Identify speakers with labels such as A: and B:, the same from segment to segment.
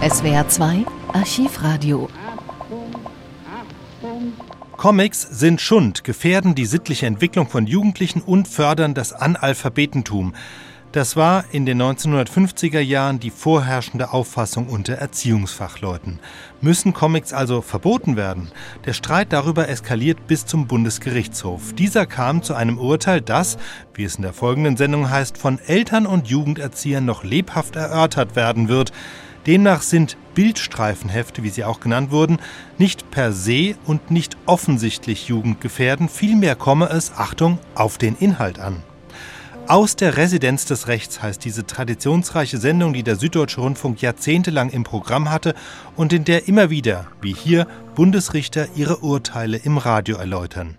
A: SWR 2 Archivradio.
B: Comics sind Schund, gefährden die sittliche Entwicklung von Jugendlichen und fördern das Analphabetentum. Das war in den 1950er Jahren die vorherrschende Auffassung unter Erziehungsfachleuten. Müssen Comics also verboten werden? Der Streit darüber eskaliert bis zum Bundesgerichtshof. Dieser kam zu einem Urteil, das, wie es in der folgenden Sendung heißt, von Eltern und Jugenderziehern noch lebhaft erörtert werden wird. Demnach sind Bildstreifenhefte, wie sie auch genannt wurden, nicht per se und nicht offensichtlich jugendgefährden, vielmehr komme es, Achtung, auf den Inhalt an. Aus der Residenz des Rechts heißt diese traditionsreiche Sendung, die der Süddeutsche Rundfunk jahrzehntelang im Programm hatte und in der immer wieder, wie hier, Bundesrichter ihre Urteile im Radio erläutern.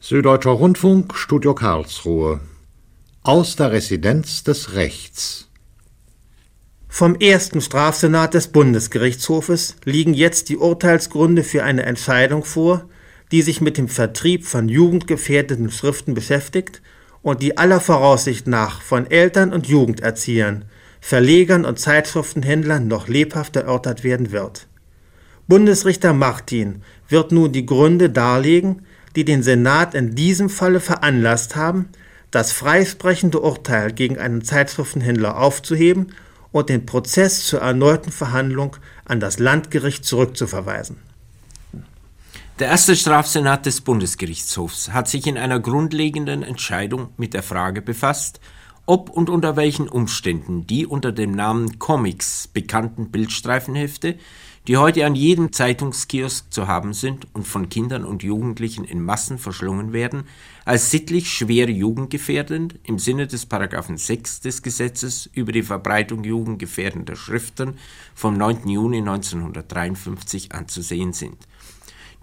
C: Süddeutscher Rundfunk, Studio Karlsruhe. Aus der Residenz des Rechts.
D: Vom ersten Strafsenat des Bundesgerichtshofes liegen jetzt die Urteilsgründe für eine Entscheidung vor, die sich mit dem Vertrieb von jugendgefährdenden Schriften beschäftigt und die aller Voraussicht nach von Eltern und Jugenderziehern, Verlegern und Zeitschriftenhändlern noch lebhaft erörtert werden wird. Bundesrichter Martin wird nun die Gründe darlegen, die den Senat in diesem Falle veranlasst haben, das freisprechende Urteil gegen einen Zeitschriftenhändler aufzuheben und den Prozess zur erneuten Verhandlung an das Landgericht zurückzuverweisen.
E: Der erste Strafsenat des Bundesgerichtshofs hat sich in einer grundlegenden Entscheidung mit der Frage befasst, ob und unter welchen Umständen die unter dem Namen Comics bekannten Bildstreifenhefte, die heute an jedem Zeitungskiosk zu haben sind und von Kindern und Jugendlichen in Massen verschlungen werden, als sittlich schwer jugendgefährdend im Sinne des Paragraphen 6 des Gesetzes über die Verbreitung jugendgefährdender Schriften vom 9. Juni 1953 anzusehen sind.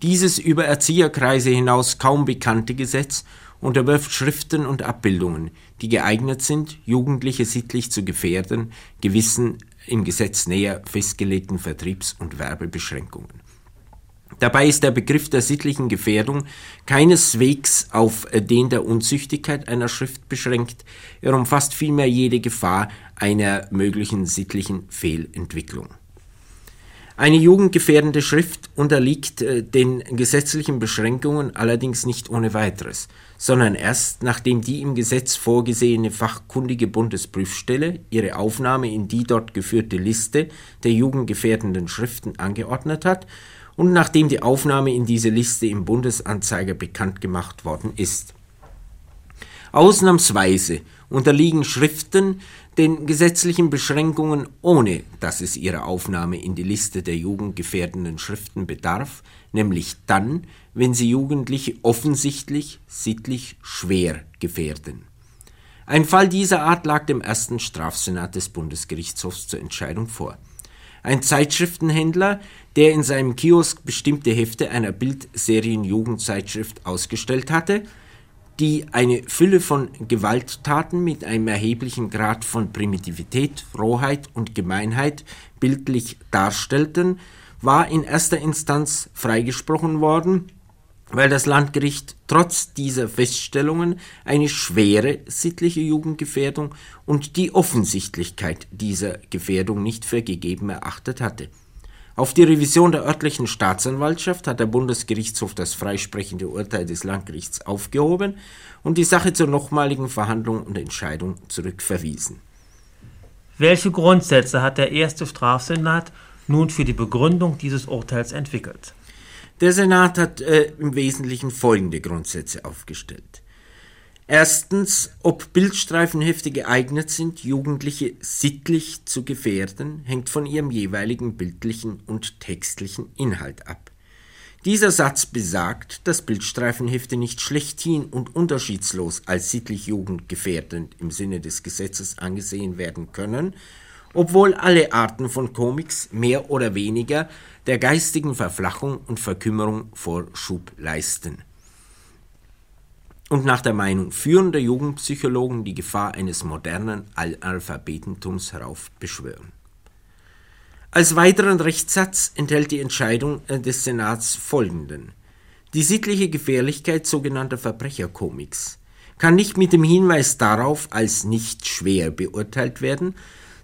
E: Dieses über Erzieherkreise hinaus kaum bekannte Gesetz unterwirft Schriften und Abbildungen, die geeignet sind, Jugendliche sittlich zu gefährden, gewissen im Gesetz näher festgelegten Vertriebs- und Werbebeschränkungen. Dabei ist der Begriff der sittlichen Gefährdung keineswegs auf den der Unzüchtigkeit einer Schrift beschränkt, er umfasst vielmehr jede Gefahr einer möglichen sittlichen Fehlentwicklung. Eine jugendgefährdende Schrift unterliegt äh, den gesetzlichen Beschränkungen allerdings nicht ohne weiteres, sondern erst nachdem die im Gesetz vorgesehene fachkundige Bundesprüfstelle ihre Aufnahme in die dort geführte Liste der jugendgefährdenden Schriften angeordnet hat und nachdem die Aufnahme in diese Liste im Bundesanzeiger bekannt gemacht worden ist. Ausnahmsweise unterliegen Schriften den gesetzlichen Beschränkungen, ohne dass es ihrer Aufnahme in die Liste der jugendgefährdenden Schriften bedarf, nämlich dann, wenn sie Jugendliche offensichtlich sittlich schwer gefährden. Ein Fall dieser Art lag dem ersten Strafsenat des Bundesgerichtshofs zur Entscheidung vor. Ein Zeitschriftenhändler, der in seinem Kiosk bestimmte Hefte einer Bildserien-Jugendzeitschrift ausgestellt hatte, die eine Fülle von Gewalttaten mit einem erheblichen Grad von Primitivität, Rohheit und Gemeinheit bildlich darstellten, war in erster Instanz freigesprochen worden, weil das Landgericht trotz dieser Feststellungen eine schwere sittliche Jugendgefährdung und die Offensichtlichkeit dieser Gefährdung nicht für gegeben erachtet hatte. Auf die Revision der örtlichen Staatsanwaltschaft hat der Bundesgerichtshof das freisprechende Urteil des Landgerichts aufgehoben und die Sache zur nochmaligen Verhandlung und Entscheidung zurückverwiesen.
D: Welche Grundsätze hat der erste Strafsenat nun für die Begründung dieses Urteils entwickelt?
E: Der Senat hat äh, im Wesentlichen folgende Grundsätze aufgestellt. Erstens, ob Bildstreifenhefte geeignet sind, Jugendliche sittlich zu gefährden, hängt von ihrem jeweiligen bildlichen und textlichen Inhalt ab. Dieser Satz besagt, dass Bildstreifenhefte nicht schlechthin und unterschiedslos als sittlich jugendgefährdend im Sinne des Gesetzes angesehen werden können, obwohl alle Arten von Comics mehr oder weniger der geistigen Verflachung und Verkümmerung Vorschub leisten und nach der Meinung führender Jugendpsychologen die Gefahr eines modernen Analphabetentums heraufbeschwören. Als weiteren Rechtssatz enthält die Entscheidung äh, des Senats folgenden. Die sittliche Gefährlichkeit sogenannter Verbrecherkomiks kann nicht mit dem Hinweis darauf als nicht schwer beurteilt werden,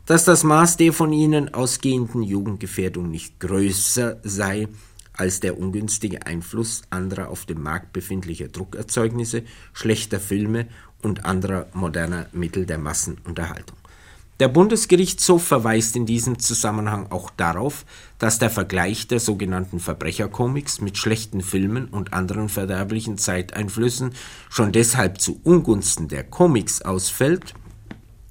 E: dass das Maß der von ihnen ausgehenden Jugendgefährdung nicht größer sei als der ungünstige Einfluss anderer auf dem Markt befindlicher Druckerzeugnisse, schlechter Filme und anderer moderner Mittel der Massenunterhaltung. Der Bundesgerichtshof verweist in diesem Zusammenhang auch darauf, dass der Vergleich der sogenannten Verbrechercomics mit schlechten Filmen und anderen verderblichen Zeiteinflüssen schon deshalb zu Ungunsten der Comics ausfällt,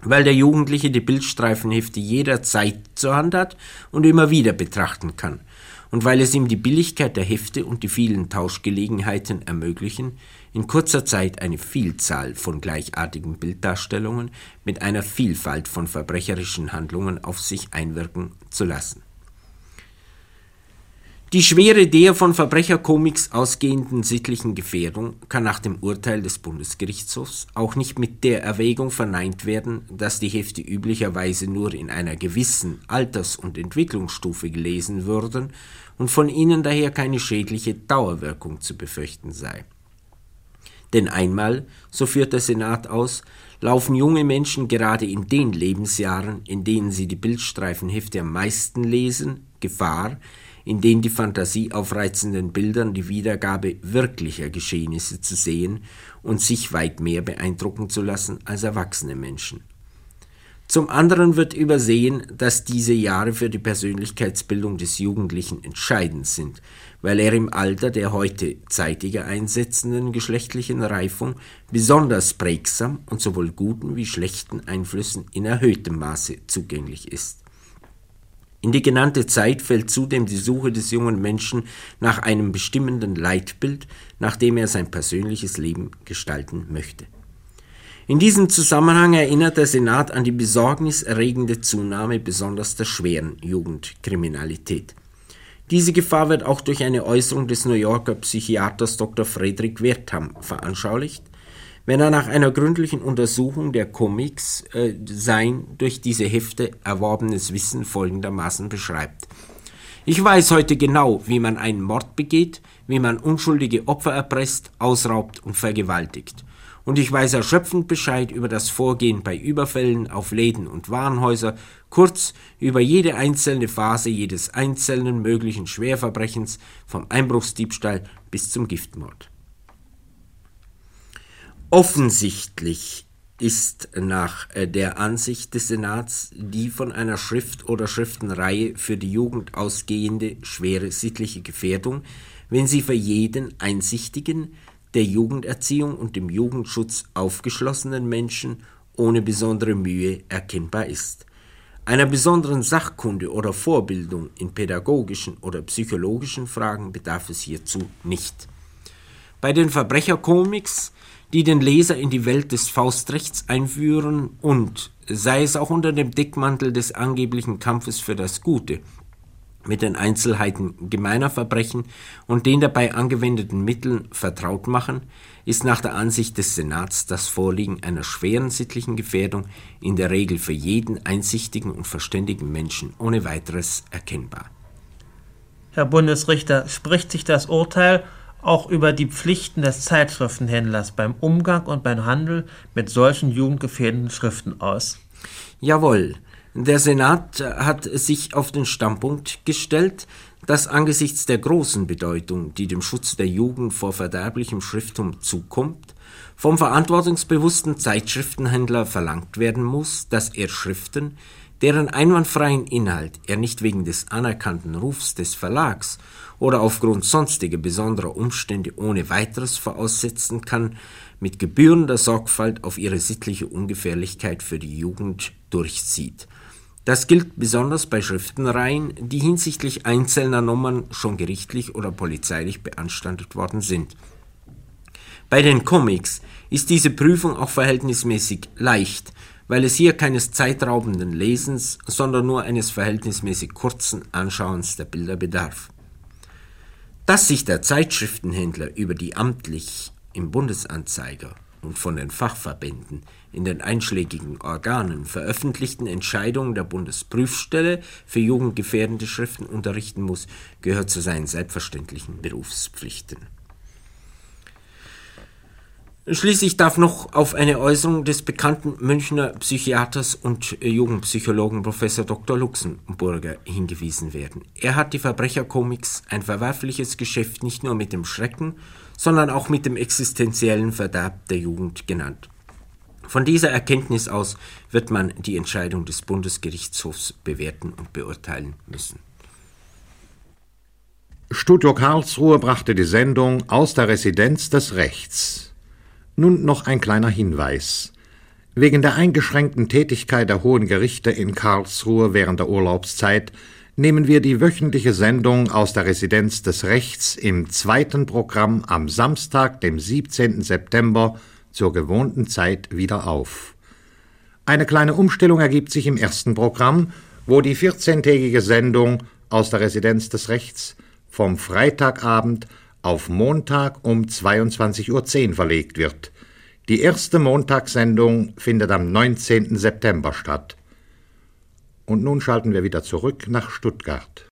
E: weil der Jugendliche die Bildstreifenhefte jederzeit zur Hand hat und immer wieder betrachten kann, und weil es ihm die Billigkeit der Hefte und die vielen Tauschgelegenheiten ermöglichen, in kurzer Zeit eine Vielzahl von gleichartigen Bilddarstellungen mit einer Vielfalt von verbrecherischen Handlungen auf sich einwirken zu lassen. Die Schwere der von Verbrecherkomiks ausgehenden sittlichen Gefährdung kann nach dem Urteil des Bundesgerichtshofs auch nicht mit der Erwägung verneint werden, dass die Hefte üblicherweise nur in einer gewissen Alters- und Entwicklungsstufe gelesen würden und von ihnen daher keine schädliche Dauerwirkung zu befürchten sei. Denn einmal, so führt der Senat aus, laufen junge Menschen gerade in den Lebensjahren, in denen sie die Bildstreifenhefte am meisten lesen, Gefahr, in den die Fantasie aufreizenden Bildern die Wiedergabe wirklicher Geschehnisse zu sehen und sich weit mehr beeindrucken zu lassen als erwachsene Menschen. Zum anderen wird übersehen, dass diese Jahre für die Persönlichkeitsbildung des Jugendlichen entscheidend sind, weil er im Alter der heute zeitiger einsetzenden geschlechtlichen Reifung besonders prägsam und sowohl guten wie schlechten Einflüssen in erhöhtem Maße zugänglich ist. In die genannte Zeit fällt zudem die Suche des jungen Menschen nach einem bestimmenden Leitbild, nach dem er sein persönliches Leben gestalten möchte. In diesem Zusammenhang erinnert der Senat an die besorgniserregende Zunahme besonders der schweren Jugendkriminalität. Diese Gefahr wird auch durch eine Äußerung des New Yorker Psychiaters Dr. Friedrich Wertham veranschaulicht, wenn er nach einer gründlichen Untersuchung der Comics äh, sein durch diese Hefte erworbenes Wissen folgendermaßen beschreibt. Ich weiß heute genau, wie man einen Mord begeht, wie man unschuldige Opfer erpresst, ausraubt und vergewaltigt. Und ich weiß erschöpfend Bescheid über das Vorgehen bei Überfällen auf Läden und Warenhäuser, kurz über jede einzelne Phase jedes einzelnen möglichen Schwerverbrechens, vom Einbruchsdiebstahl bis zum Giftmord. Offensichtlich ist nach äh, der Ansicht des Senats die von einer Schrift oder Schriftenreihe für die Jugend ausgehende schwere sittliche Gefährdung, wenn sie für jeden einsichtigen, der Jugenderziehung und dem Jugendschutz aufgeschlossenen Menschen ohne besondere Mühe erkennbar ist. Einer besonderen Sachkunde oder Vorbildung in pädagogischen oder psychologischen Fragen bedarf es hierzu nicht. Bei den Verbrechercomics die den Leser in die Welt des Faustrechts einführen und, sei es auch unter dem Deckmantel des angeblichen Kampfes für das Gute, mit den Einzelheiten gemeiner Verbrechen und den dabei angewendeten Mitteln vertraut machen, ist nach der Ansicht des Senats das Vorliegen einer schweren sittlichen Gefährdung in der Regel für jeden einsichtigen und verständigen Menschen ohne weiteres erkennbar.
D: Herr Bundesrichter, spricht sich das Urteil auch über die Pflichten des Zeitschriftenhändlers beim Umgang und beim Handel mit solchen jugendgefährdenden Schriften aus?
E: Jawohl. Der Senat hat sich auf den Standpunkt gestellt, dass angesichts der großen Bedeutung, die dem Schutz der Jugend vor verderblichem Schrifttum zukommt, vom verantwortungsbewussten Zeitschriftenhändler verlangt werden muss, dass er Schriften, deren einwandfreien Inhalt er nicht wegen des anerkannten Rufs des Verlags oder aufgrund sonstiger besonderer Umstände ohne weiteres voraussetzen kann, mit gebührender Sorgfalt auf ihre sittliche Ungefährlichkeit für die Jugend durchzieht. Das gilt besonders bei Schriftenreihen, die hinsichtlich einzelner Nummern schon gerichtlich oder polizeilich beanstandet worden sind. Bei den Comics ist diese Prüfung auch verhältnismäßig leicht, weil es hier keines zeitraubenden Lesens, sondern nur eines verhältnismäßig kurzen Anschauens der Bilder bedarf. Dass sich der Zeitschriftenhändler über die amtlich im Bundesanzeiger und von den Fachverbänden in den einschlägigen Organen veröffentlichten Entscheidungen der Bundesprüfstelle für jugendgefährdende Schriften unterrichten muss, gehört zu seinen selbstverständlichen Berufspflichten. Schließlich darf noch auf eine Äußerung des bekannten Münchner Psychiaters und Jugendpsychologen Professor Dr. Luxemburger hingewiesen werden. Er hat die Verbrecherkomics ein verwerfliches Geschäft nicht nur mit dem Schrecken, sondern auch mit dem existenziellen Verderb der Jugend genannt. Von dieser Erkenntnis aus wird man die Entscheidung des Bundesgerichtshofs bewerten und beurteilen müssen.
C: Studio Karlsruhe brachte die Sendung aus der Residenz des Rechts. Nun noch ein kleiner Hinweis. Wegen der eingeschränkten Tätigkeit der hohen Gerichte in Karlsruhe während der Urlaubszeit nehmen wir die wöchentliche Sendung aus der Residenz des Rechts im zweiten Programm am Samstag, dem 17. September zur gewohnten Zeit wieder auf. Eine kleine Umstellung ergibt sich im ersten Programm, wo die 14-tägige Sendung aus der Residenz des Rechts vom Freitagabend auf Montag um 22.10 Uhr verlegt wird. Die erste Montagssendung findet am 19. September statt. Und nun schalten wir wieder zurück nach Stuttgart.